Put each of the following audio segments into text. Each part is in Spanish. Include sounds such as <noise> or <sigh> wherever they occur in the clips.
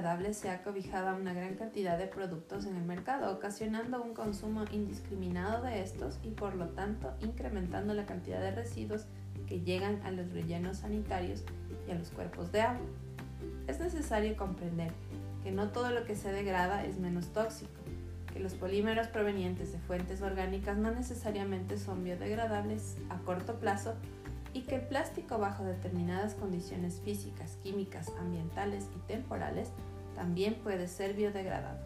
biodegradable se ha cobijado a una gran cantidad de productos en el mercado, ocasionando un consumo indiscriminado de estos y por lo tanto incrementando la cantidad de residuos que llegan a los rellenos sanitarios y a los cuerpos de agua. Es necesario comprender que no todo lo que se degrada es menos tóxico, que los polímeros provenientes de fuentes orgánicas no necesariamente son biodegradables a corto plazo y que el plástico bajo determinadas condiciones físicas, químicas, ambientales y temporales también puede ser biodegradado.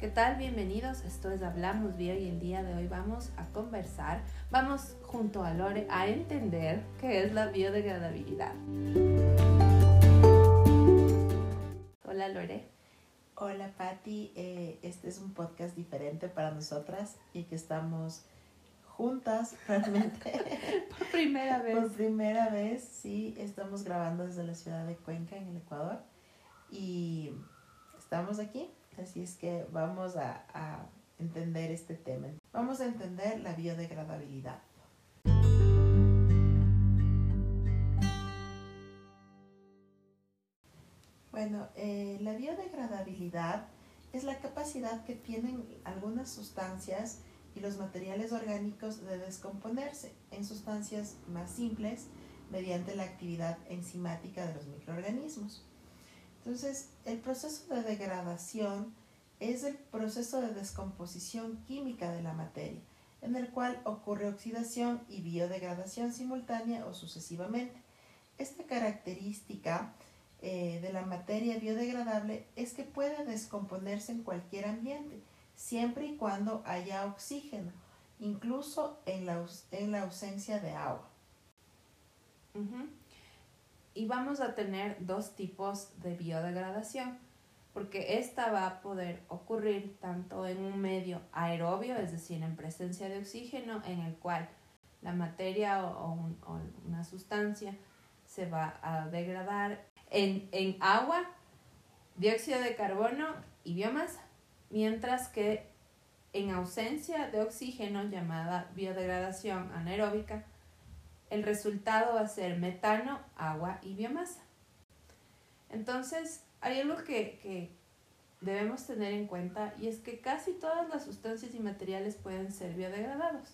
¿Qué tal? Bienvenidos, esto es Hablamos Bio y el día de hoy vamos a conversar, vamos junto a Lore a entender qué es la biodegradabilidad. Hola Lore. Hola Patti, eh, este es un podcast diferente para nosotras y que estamos juntas <laughs> realmente. Por primera vez. Por primera vez, sí, estamos grabando desde la ciudad de Cuenca, en el Ecuador. Y estamos aquí, así es que vamos a, a entender este tema. Vamos a entender la biodegradabilidad. Bueno, eh, la biodegradabilidad es la capacidad que tienen algunas sustancias y los materiales orgánicos de descomponerse en sustancias más simples mediante la actividad enzimática de los microorganismos. Entonces, el proceso de degradación es el proceso de descomposición química de la materia, en el cual ocurre oxidación y biodegradación simultánea o sucesivamente. Esta característica eh, de la materia biodegradable es que puede descomponerse en cualquier ambiente, siempre y cuando haya oxígeno, incluso en la, en la ausencia de agua. Y vamos a tener dos tipos de biodegradación, porque esta va a poder ocurrir tanto en un medio aerobio, es decir, en presencia de oxígeno, en el cual la materia o, una sustancia se va a degradar en, en agua, dióxido de carbono y biomasa mientras que en ausencia de oxígeno llamada biodegradación anaeróbica, el resultado va a ser metano, agua y biomasa. Entonces, hay algo que, que, debemos tener en cuenta y es que casi todas las sustancias y materiales pueden ser biodegradados.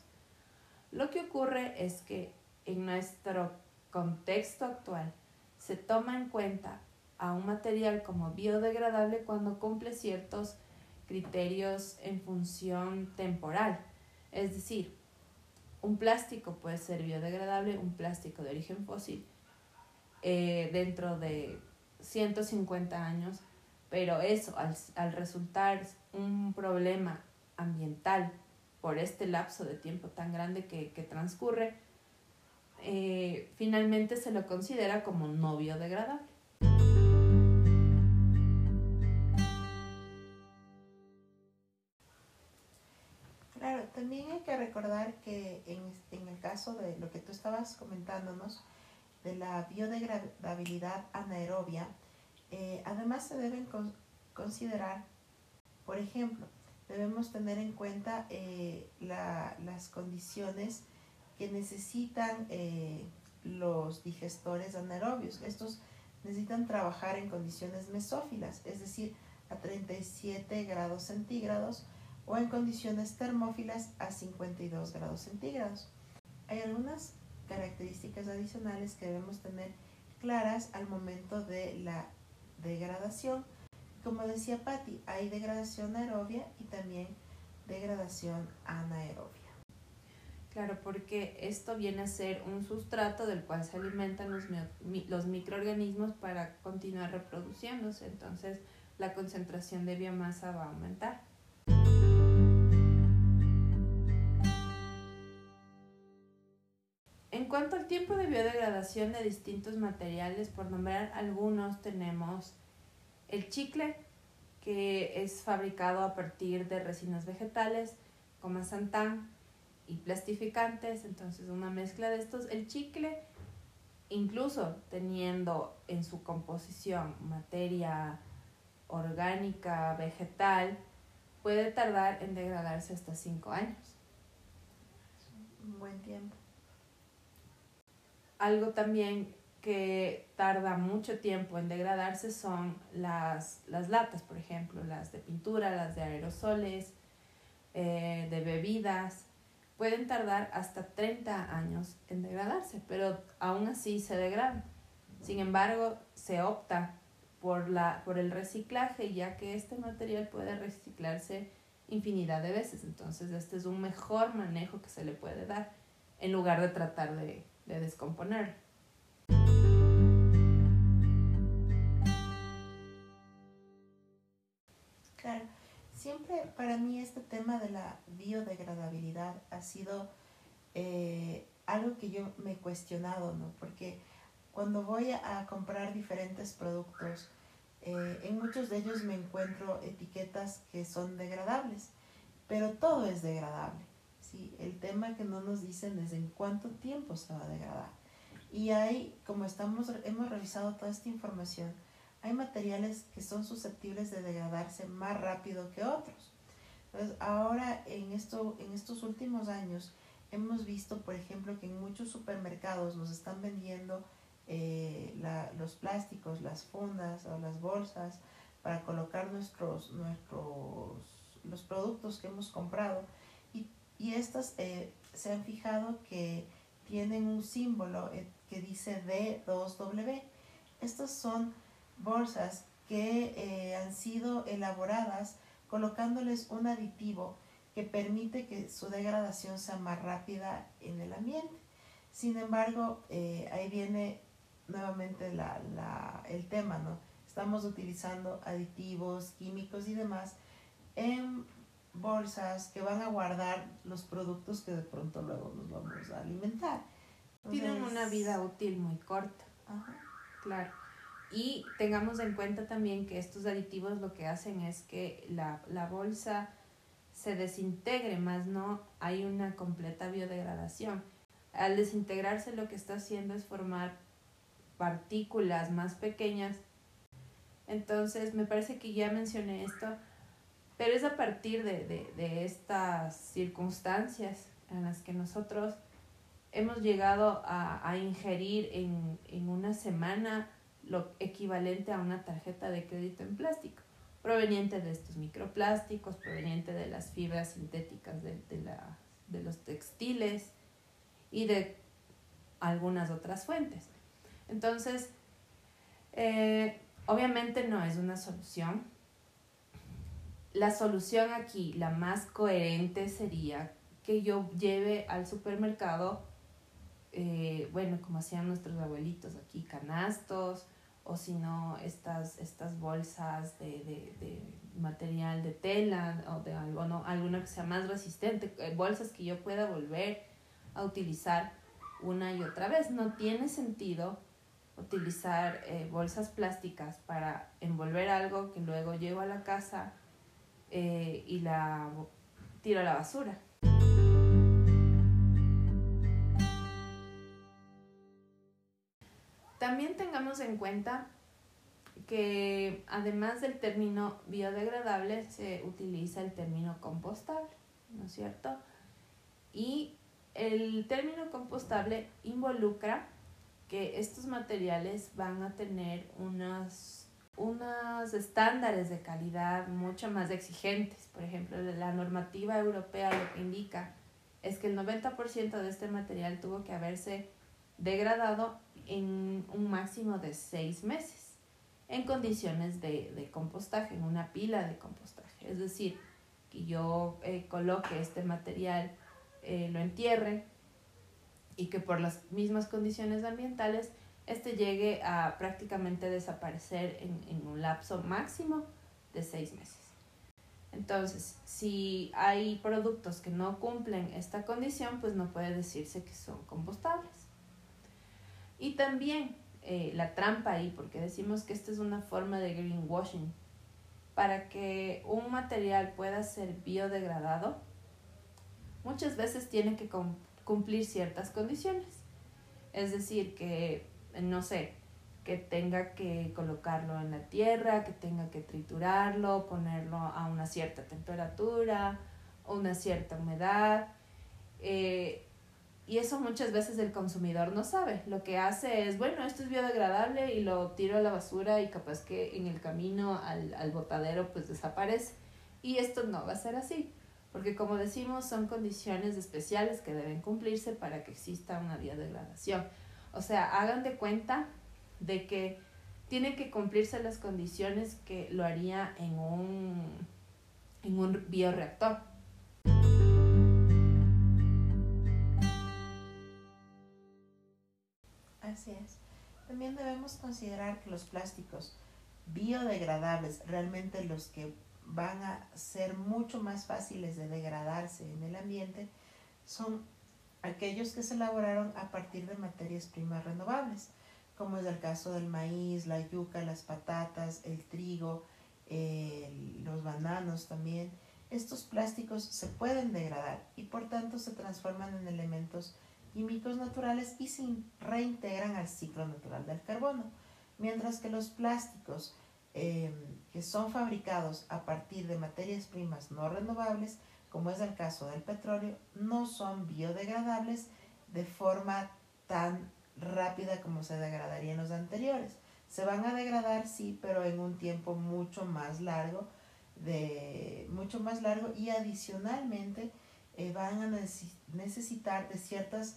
Lo que ocurre es que en nuestro contexto actual se toma en cuenta a un material como biodegradable cuando cumple ciertos criterios en función temporal. Es decir, un plástico puede ser biodegradable, un plástico de origen fósil, eh, dentro de 150 años, pero eso, al, resultar un problema ambiental por este lapso de tiempo tan grande que, transcurre, eh, finalmente se lo considera como no biodegradable. Recordar que en, el caso de lo que tú estabas comentándonos, de la biodegradabilidad anaerobia, eh, además se deben considerar, por ejemplo, debemos tener en cuenta eh, las condiciones que necesitan eh, los digestores anaerobios. Estos necesitan trabajar en condiciones mesófilas, es decir, a 37 grados centígrados o en condiciones termófilas a 52 grados centígrados. Hay algunas características adicionales que debemos tener claras al momento de la degradación. Como decía Patti, hay degradación aerobia y también degradación anaerobia. Claro, porque esto viene a ser un sustrato del cual se alimentan los, los microorganismos para continuar reproduciéndose, entonces la concentración de biomasa va a aumentar. Cuanto al tiempo de biodegradación de distintos materiales, por nombrar algunos, tenemos el chicle, que es fabricado a partir de resinas vegetales, como santán y plastificantes, entonces una mezcla de estos. El chicle, incluso teniendo en su composición materia orgánica, vegetal, puede tardar en degradarse hasta 5 años. Un buen tiempo. Algo también que tarda mucho tiempo en degradarse son las, las latas, por ejemplo, las de pintura, las de aerosoles, eh, de bebidas. Pueden tardar hasta 30 años en degradarse, pero aún así se degradan. Sin embargo, se opta por, la, por el reciclaje, ya que este material puede reciclarse infinidad de veces. Entonces, este es un mejor manejo que se le puede dar en lugar de tratar de, de descomponerlo. Claro, siempre para mí este tema de la biodegradabilidad ha sido eh, algo que yo me he cuestionado, ¿no? Porque cuando voy a comprar diferentes productos, eh, en muchos de ellos me encuentro etiquetas que son degradables, pero todo es degradable. ¿Sí? El tema que no nos dicen es en cuánto tiempo se va a degradar. Y hay, como estamos, hemos revisado toda esta información, hay materiales que son susceptibles de degradarse más rápido que otros. Entonces, ahora en, esto, en estos últimos años hemos visto, por ejemplo, que en muchos supermercados nos están vendiendo eh, los plásticos, las fundas o las bolsas para colocar nuestros, nuestros los productos que hemos comprado y, estas eh, se han fijado que tienen un símbolo eh, que dice D2W. Estas son bolsas que eh, han sido elaboradas colocándoles un aditivo que permite que su degradación sea más rápida en el ambiente. Sin embargo, ahí viene nuevamente la, la, el tema, ¿no? Estamos utilizando aditivos, químicos y demás en bolsas que van a guardar los productos que de pronto luego nos vamos a alimentar. Tienen una vida útil muy corta. Claro. Y tengamos en cuenta también que estos aditivos lo que hacen es que la, la bolsa se desintegre, más no hay una completa biodegradación. Al desintegrarse lo que está haciendo es formar partículas más pequeñas. Entonces, me parece que ya mencioné esto, pero es a partir de, de, de estas circunstancias en las que nosotros hemos llegado a, a ingerir en, en una semana lo equivalente a una tarjeta de crédito en plástico, proveniente de estos microplásticos, proveniente de las fibras sintéticas de, de, la, de los textiles y de algunas otras fuentes. Entonces, eh, obviamente no es una solución. La solución aquí, la más coherente, sería que yo lleve al supermercado, eh, bueno, como hacían nuestros abuelitos aquí, canastos, o si no, estas, estas bolsas de, de, de, material de tela o de alguna que sea más resistente, eh, bolsas que yo pueda volver a utilizar una y otra vez. No tiene sentido utilizar eh, bolsas plásticas para envolver algo que luego llevo a la casa eh, y la tiro a la basura. También tengamos en cuenta que además del término biodegradable se utiliza el término compostable, ¿no es cierto? Y el término compostable involucra que estos materiales van a tener unos, unos estándares de calidad mucho más exigentes. Por ejemplo, la normativa europea lo que indica es que el 90% de este material tuvo que haberse degradado en un máximo de seis meses en condiciones de, compostaje, en una pila de compostaje. Es decir, que yo eh, coloque este material, eh, lo entierre y que por las mismas condiciones ambientales este llegue a prácticamente desaparecer en, en un lapso máximo de seis meses. Entonces, si hay productos que no cumplen esta condición, pues no puede decirse que son compostables. Y también eh, la trampa ahí, porque decimos que esta es una forma de greenwashing. Para que un material pueda ser biodegradado, muchas veces tiene que cumplir ciertas condiciones. Es decir, que, no sé, que tenga que colocarlo en la tierra, que tenga que triturarlo, ponerlo a una cierta temperatura, una cierta humedad. Eh, Y eso muchas veces el consumidor no sabe. Lo que hace es, bueno, esto es biodegradable y lo tiro a la basura y capaz que en el camino al, al botadero pues desaparece. Y esto no va a ser así, porque como decimos son condiciones especiales que deben cumplirse para que exista una biodegradación. O sea, hagan de cuenta de que tienen que cumplirse las condiciones que lo haría en un, en un bioreactor. Así es. También debemos considerar que los plásticos biodegradables, realmente los que van a ser mucho más fáciles de degradarse en el ambiente, son aquellos que se elaboraron a partir de materias primas renovables, como es el caso del maíz, la yuca, las patatas, el trigo, los bananos también. Estos plásticos se pueden degradar y por tanto se transforman en elementos químicos naturales y se reintegran al ciclo natural del carbono, mientras que los plásticos em, que son fabricados a partir de materias primas no renovables, como es el caso del petróleo, no son biodegradables de forma tan rápida como se degradarían los anteriores. Se van a degradar, sí, pero en un tiempo mucho más largo, de, mucho más largo y adicionalmente eh, van a necesitar de ciertas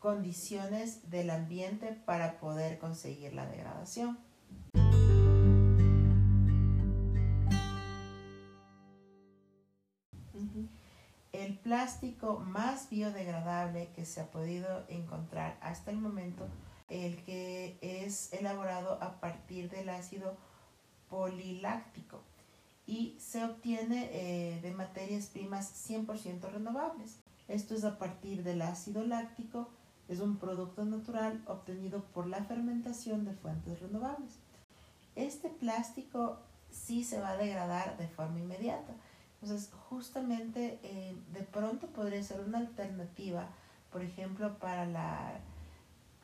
condiciones del ambiente para poder conseguir la degradación. Plástico más biodegradable que se ha podido encontrar hasta el momento, el que es elaborado a partir del ácido poliláctico y se obtiene eh, de materias primas 100% renovables. Esto es a partir del ácido láctico, es un producto natural obtenido por la fermentación de fuentes renovables. Este plástico sí se va a degradar de forma inmediata. Entonces, justamente eh, de pronto podría ser una alternativa, por ejemplo, para la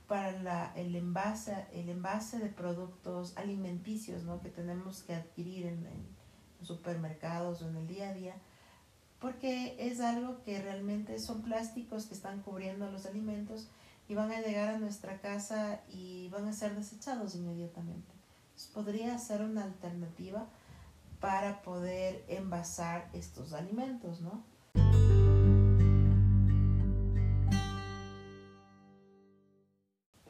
para la, el, envase, el envase de productos alimenticios ¿no? que tenemos que adquirir en, en supermercados o en el día a día, porque es algo que realmente son plásticos que están cubriendo los alimentos y van a llegar a nuestra casa y van a ser desechados inmediatamente. podría ser una alternativa para poder envasar estos alimentos, ¿no?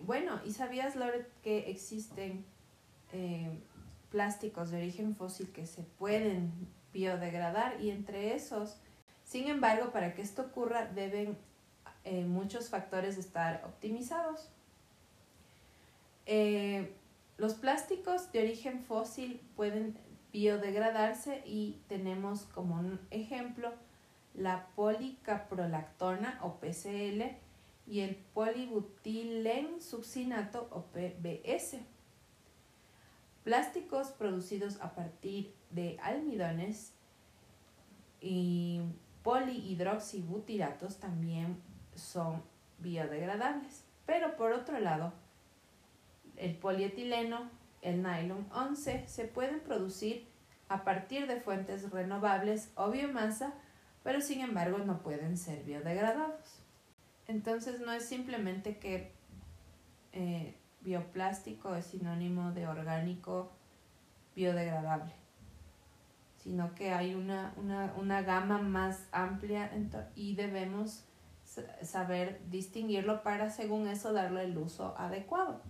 Bueno, ¿y sabías, Lore, que existen eh, plásticos de origen fósil que se pueden biodegradar y entre esos, sin embargo, para que esto ocurra deben eh, muchos factores estar optimizados. Eh, los plásticos de origen fósil pueden biodegradarse y tenemos como un ejemplo la policaprolactona o PCL y el polibutilen succinato o PBS. Plásticos producidos a partir de almidones y polihidroxibutiratos también son biodegradables. Pero por otro lado, el polietileno, el nylon 11 se pueden producir a partir de fuentes renovables o biomasa, pero sin embargo no pueden ser biodegradados. Entonces no es simplemente que eh, bioplástico es sinónimo de orgánico biodegradable, sino que hay una, una, gama más amplia y debemos saber distinguirlo para según eso darle el uso adecuado.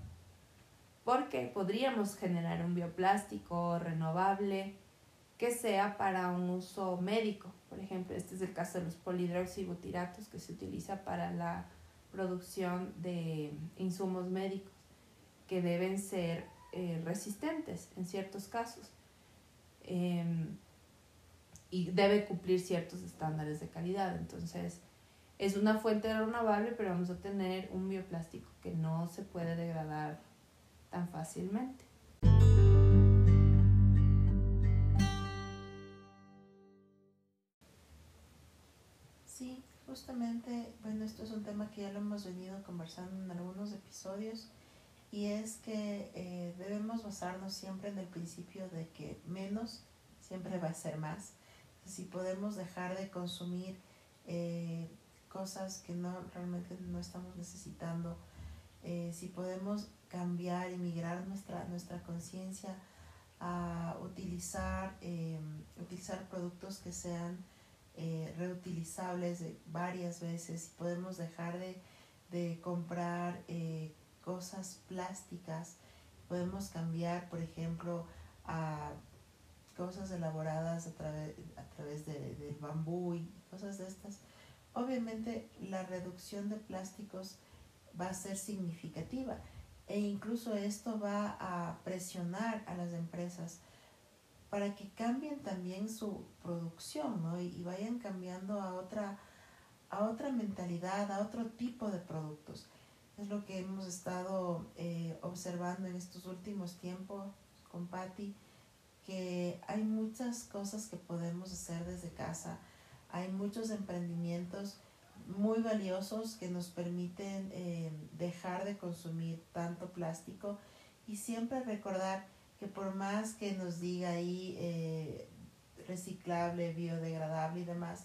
Porque podríamos generar un bioplástico renovable que sea para un uso médico. Por ejemplo, este es el caso de los polidroxibutiratos que se utiliza para la producción de insumos médicos que deben ser eh, resistentes en ciertos casos em, y debe cumplir ciertos estándares de calidad. Entonces, es una fuente renovable, pero vamos a tener un bioplástico que no se puede degradar tan fácilmente. Sí, justamente, bueno, esto es un tema que ya lo hemos venido conversando en algunos episodios y es que eh, debemos basarnos siempre en el principio de que menos siempre va a ser más. Si podemos dejar de consumir eh, cosas que no realmente no estamos necesitando, eh, si podemos cambiar y migrar nuestra, nuestra conciencia a utilizar, em, utilizar productos que sean eh, reutilizables varias veces, si podemos dejar de, de comprar eh, cosas plásticas, podemos cambiar, por ejemplo, a cosas elaboradas a través, a través de, del bambú y cosas de estas, obviamente la reducción de plásticos va a ser significativa. E incluso esto va a presionar a las empresas para que cambien también su producción y, vayan cambiando a otra, a otra mentalidad, a otro tipo de productos. Es lo que hemos estado eh, observando en estos últimos tiempos con Patti, que hay muchas cosas que podemos hacer desde casa, hay muchos emprendimientos muy valiosos que nos permiten eh, dejar de consumir tanto plástico y siempre recordar que por más que nos diga ahí eh, reciclable, biodegradable y demás,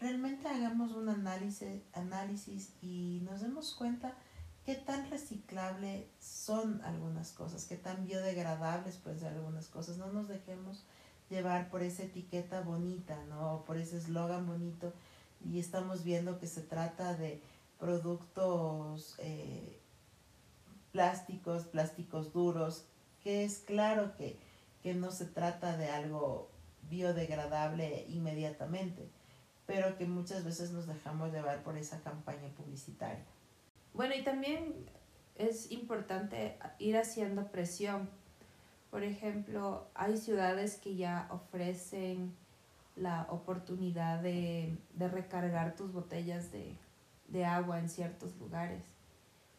realmente hagamos un análisis, análisis y nos demos cuenta qué tan reciclable son algunas cosas, qué tan biodegradables pueden ser algunas cosas. No nos dejemos llevar por esa etiqueta bonita, ¿no? Por ese eslogan bonito y estamos viendo que se trata de productos eh, plásticos, plásticos duros, que es claro que, que no se trata de algo biodegradable inmediatamente, pero que muchas veces nos dejamos llevar por esa campaña publicitaria. Bueno, y también es importante ir haciendo presión. Por ejemplo, hay ciudades que ya ofrecen la oportunidad de, recargar tus botellas de, agua en ciertos lugares.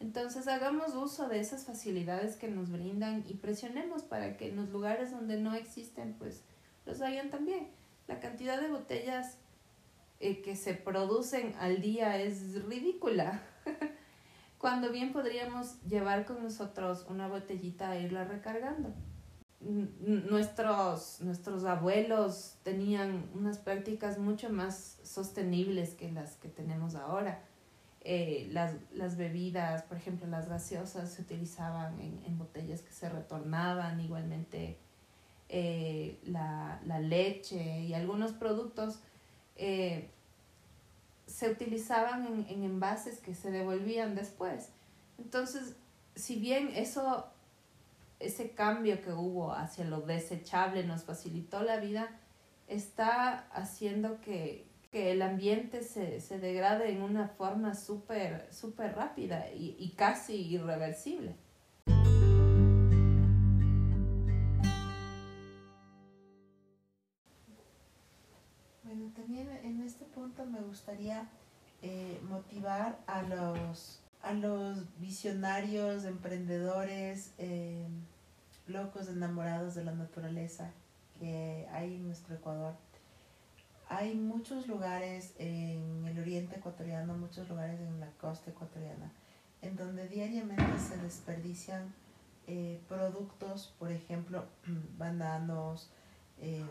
Entonces hagamos uso de esas facilidades que nos brindan y presionemos para que en los lugares donde no existen, pues los hayan también. La cantidad de botellas eh, que se producen al día es ridícula. <laughs> Cuando bien podríamos llevar con nosotros una botellita e irla recargando nuestros, nuestros abuelos tenían unas prácticas mucho más sostenibles que las que tenemos ahora. Eh, las, las, bebidas, por ejemplo, las gaseosas se utilizaban en, en botellas que se retornaban, igualmente eh, la, la, leche y algunos productos eh, se utilizaban en, en envases que se devolvían después. Entonces, si bien eso ese cambio que hubo hacia lo desechable nos facilitó la vida, está haciendo que, el ambiente se, se, degrade en una forma súper super rápida y, y casi irreversible. Bueno, también en este punto me gustaría eh, motivar a los a los visionarios, emprendedores, eh, locos, enamorados de la naturaleza que hay en nuestro Ecuador. Hay muchos lugares en el oriente ecuatoriano, muchos lugares en la costa ecuatoriana, en donde diariamente se desperdician eh, productos, por ejemplo, <clears throat> bananos, em,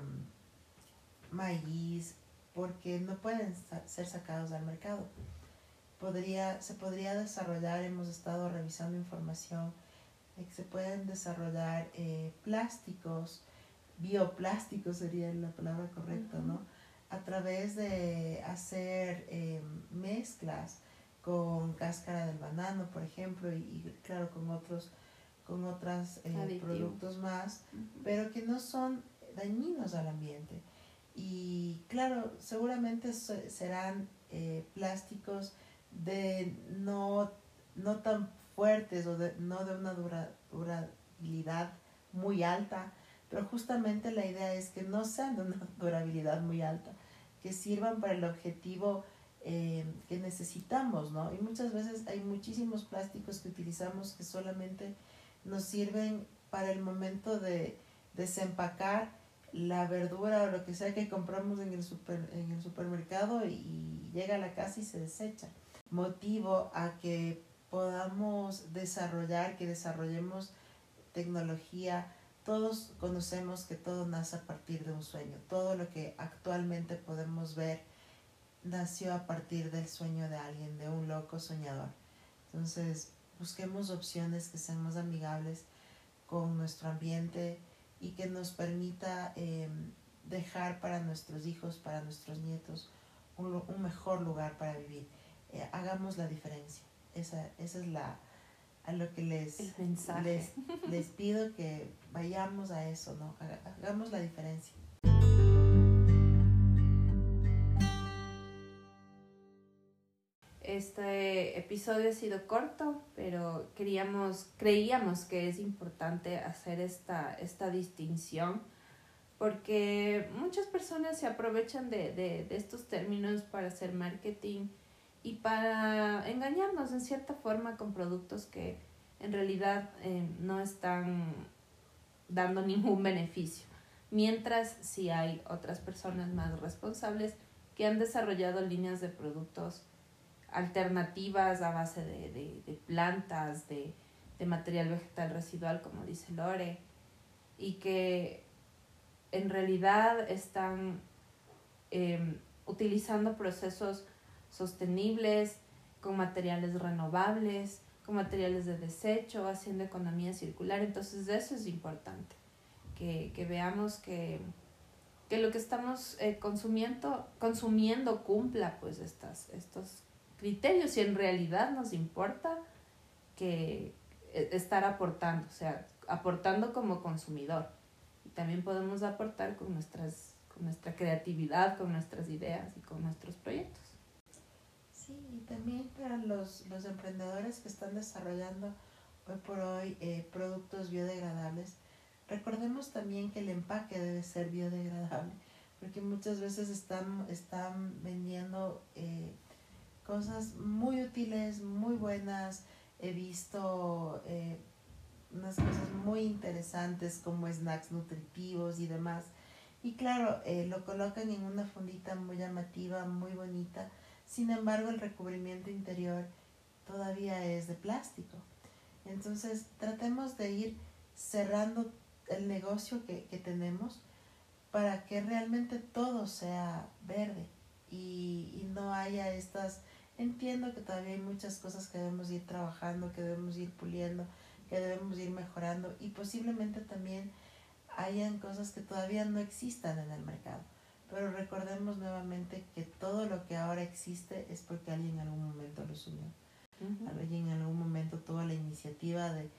maíz, porque no pueden ser sacados al mercado podría, se podría desarrollar, hemos estado revisando información, de que se pueden desarrollar eh, plásticos, bioplásticos sería la palabra correcta, ¿no? A través de hacer eh, mezclas con cáscara del banano, por ejemplo, y, claro, con otros con otros eh, productos más, pero que no son dañinos al ambiente. Y claro, seguramente serán plásticos de no, no tan fuertes o de, no de una dura, durabilidad muy alta, pero justamente la idea es que no sean de una <laughs> durabilidad muy alta, que sirvan para el objetivo eh, que necesitamos, ¿no? Y muchas veces hay muchísimos plásticos que utilizamos que solamente nos sirven para el momento de desempacar la verdura o lo que sea que compramos en el, super, en el supermercado y llega a la casa y se desecha motivo a que podamos desarrollar, que desarrollemos tecnología. Todos conocemos que todo nace a partir de un sueño. Todo lo que actualmente podemos ver nació a partir del sueño de alguien, de un loco soñador. Entonces, busquemos opciones que sean más amigables con nuestro ambiente y que nos permita em, dejar para nuestros hijos, para nuestros nietos, un, mejor lugar para vivir. Eh, hagamos la diferencia. Esa, esa es la, a lo que les, les, les pido que vayamos a eso, ¿no? Hagamos la diferencia. Este episodio ha sido corto, pero queríamos, creíamos que es importante hacer esta, esta distinción porque muchas personas se aprovechan de, de, de estos términos para hacer marketing y para engañarnos en cierta forma con productos que en realidad eh, no están dando ningún <laughs> beneficio. Mientras si hay otras personas más responsables que han desarrollado líneas de productos alternativas a base de, de, plantas, de, de material vegetal residual, como dice Lore, y que en realidad están em, utilizando procesos sostenibles, con materiales renovables, con materiales de desecho, haciendo economía circular. Entonces eso es importante, que, que veamos que, que, lo que estamos eh, consumiendo, consumiendo cumpla pues estas, estos criterios y en realidad nos importa que e, estar aportando, o sea, aportando como consumidor también podemos aportar con, nuestras, con nuestra creatividad, con nuestras ideas y con nuestros proyectos. Sí, y también para los, los emprendedores que están desarrollando hoy por hoy eh, productos biodegradables, recordemos también que el empaque debe ser biodegradable, porque muchas veces están, están vendiendo eh, cosas muy útiles, muy buenas. He visto eh, unas cosas muy interesantes como snacks nutritivos y demás. Y claro, eh, lo colocan en una fundita muy llamativa, muy bonita. Sin embargo, el recubrimiento interior todavía es de plástico. Entonces, tratemos de ir cerrando el negocio que, que tenemos para que realmente todo sea verde y, y no haya estas... Entiendo que todavía hay muchas cosas que debemos ir trabajando, que debemos ir puliendo, que debemos ir mejorando y posiblemente también hayan cosas que todavía no existan en el mercado. Pero recordemos nuevamente que todo lo que ahora existe es porque alguien en algún momento lo subió. Alguien en algún momento tuvo la iniciativa de,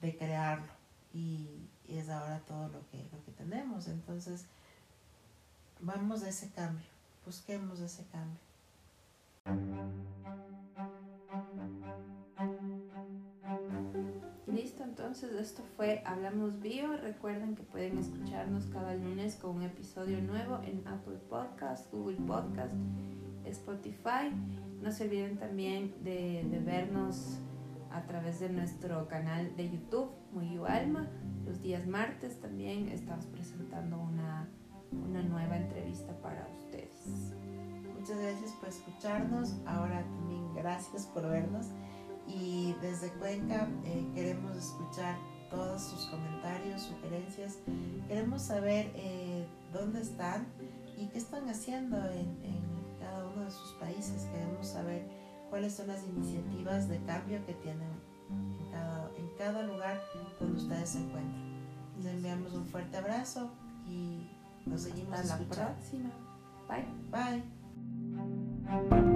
de crearlo y, y, es ahora todo lo que, lo que tenemos. Entonces, vamos a ese cambio, busquemos ese cambio. Entonces esto fue Hablamos Bio. Recuerden que pueden escucharnos cada lunes con un episodio nuevo en Apple Podcast, Google Podcast, Spotify. No se olviden también de, de vernos a través de nuestro canal de YouTube, Muy Alma. Los días martes también estamos presentando una, una nueva entrevista para ustedes. Muchas gracias por escucharnos. Ahora también gracias por vernos y desde Cuenca eh, queremos escuchar todos sus comentarios, sugerencias. Queremos saber eh, dónde están y qué están haciendo en, cada uno de sus países. Queremos saber cuáles son las iniciativas de cambio que tienen en cada, en cada lugar donde ustedes se encuentran. Les enviamos un fuerte abrazo y nos seguimos Hasta la próxima. Bye. Bye.